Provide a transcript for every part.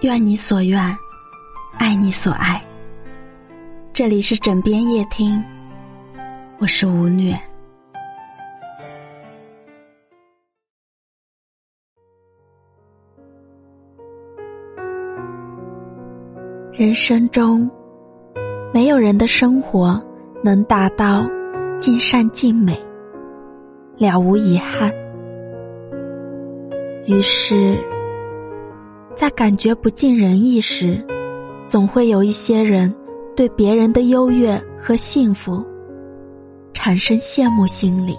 愿你所愿，爱你所爱。这里是枕边夜听，我是吴虐。人生中，没有人的生活能达到尽善尽美、了无遗憾。于是，在感觉不尽人意时，总会有一些人对别人的优越和幸福产生羡慕心理。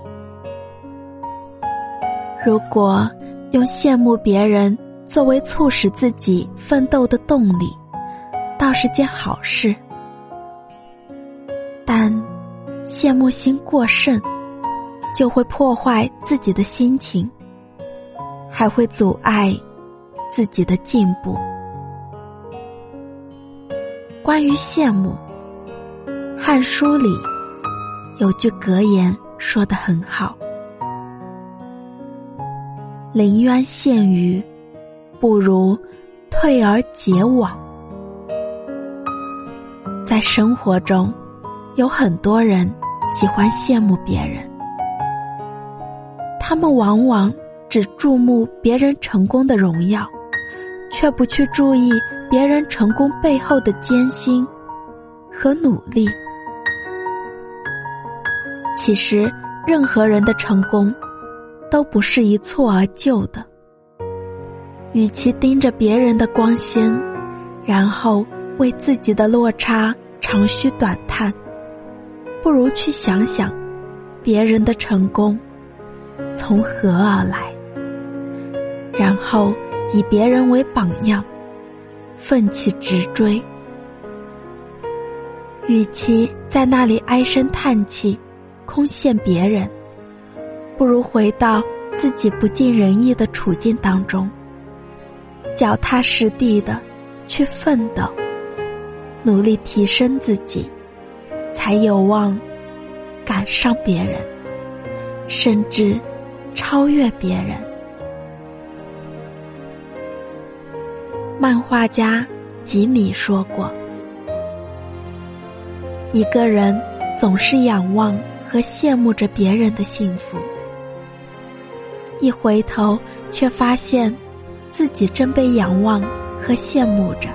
如果用羡慕别人作为促使自己奋斗的动力，倒是件好事，但羡慕心过盛，就会破坏自己的心情，还会阻碍自己的进步。关于羡慕，《汉书》里有句格言说得很好：“临渊羡鱼，不如退而结网。”在生活中，有很多人喜欢羡慕别人，他们往往只注目别人成功的荣耀，却不去注意别人成功背后的艰辛和努力。其实，任何人的成功都不是一蹴而就的。与其盯着别人的光鲜，然后为自己的落差。长吁短叹，不如去想想别人的成功从何而来，然后以别人为榜样，奋起直追。与其在那里唉声叹气、空羡别人，不如回到自己不尽人意的处境当中，脚踏实地的去奋斗。努力提升自己，才有望赶上别人，甚至超越别人。漫画家吉米说过：“一个人总是仰望和羡慕着别人的幸福，一回头却发现自己正被仰望和羡慕着。”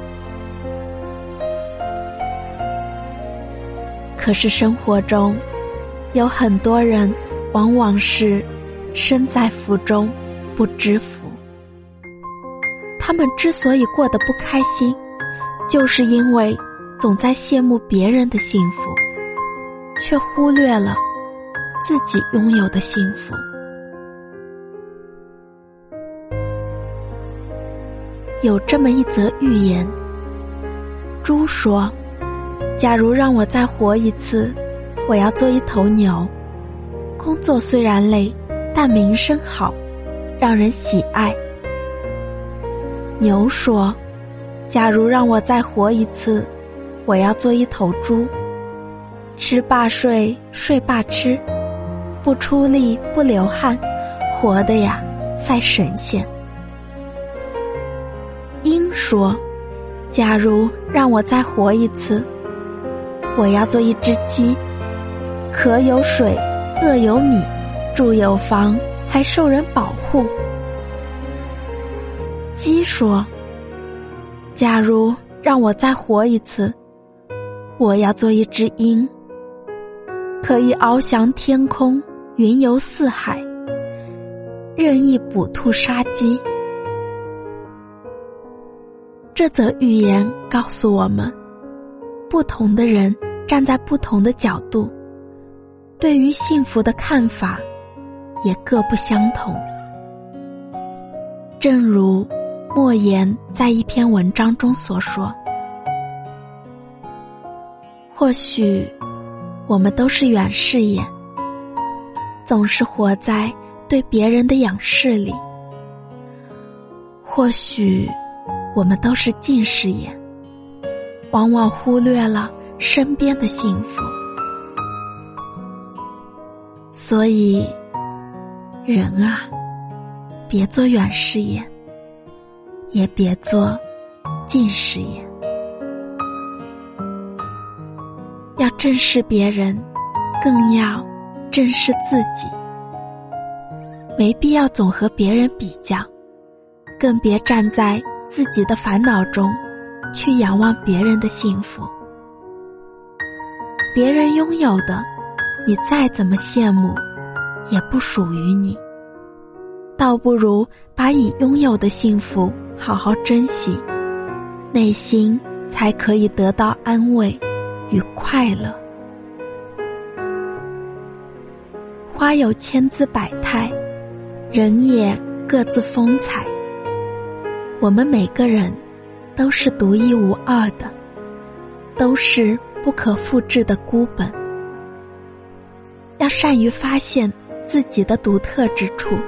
可是生活中，有很多人往往是身在福中不知福。他们之所以过得不开心，就是因为总在羡慕别人的幸福，却忽略了自己拥有的幸福。有这么一则寓言，猪说。假如让我再活一次，我要做一头牛。工作虽然累，但名声好，让人喜爱。牛说：“假如让我再活一次，我要做一头猪。吃罢睡，睡罢吃，不出力不流汗，活的呀赛神仙。”鹰说：“假如让我再活一次。”我要做一只鸡，渴有水，饿有米，住有房，还受人保护。鸡说：“假如让我再活一次，我要做一只鹰，可以翱翔天空，云游四海，任意捕兔杀鸡。”这则寓言告诉我们，不同的人。站在不同的角度，对于幸福的看法也各不相同。正如莫言在一篇文章中所说：“或许我们都是远视眼，总是活在对别人的仰视里；或许我们都是近视眼，往往忽略了。”身边的幸福，所以人啊，别做远视眼，也别做近视眼。要正视别人，更要正视自己。没必要总和别人比较，更别站在自己的烦恼中去仰望别人的幸福。别人拥有的，你再怎么羡慕，也不属于你。倒不如把已拥有的幸福好好珍惜，内心才可以得到安慰与快乐。花有千姿百态，人也各自风采。我们每个人都是独一无二的，都是不可复制的孤本。要善于发现自己的独特之处。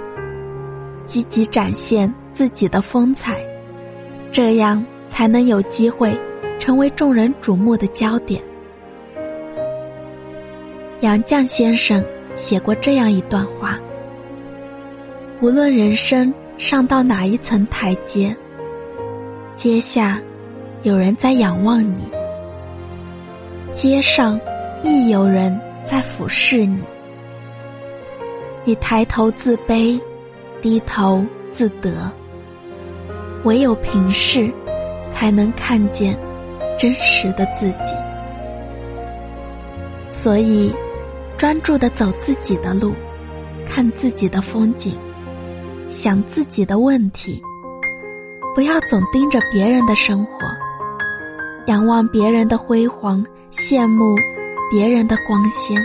积极展现自己的风采，这样才能有机会成为众人瞩目的焦点。杨绛先生写过这样一段话：无论人生上到哪一层台阶，阶下有人在仰望你，阶上亦有人在俯视你。你抬头自卑。低头自得，唯有平视，才能看见真实的自己。所以，专注的走自己的路，看自己的风景，想自己的问题，不要总盯着别人的生活，仰望别人的辉煌，羡慕别人的光鲜，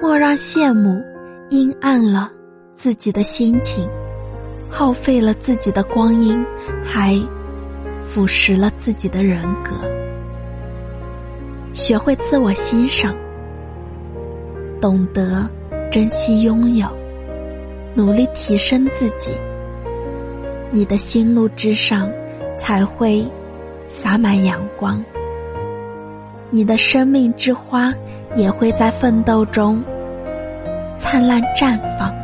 莫让羡慕阴暗了。自己的心情，耗费了自己的光阴，还腐蚀了自己的人格。学会自我欣赏，懂得珍惜拥有，努力提升自己，你的心路之上才会洒满阳光，你的生命之花也会在奋斗中灿烂绽放。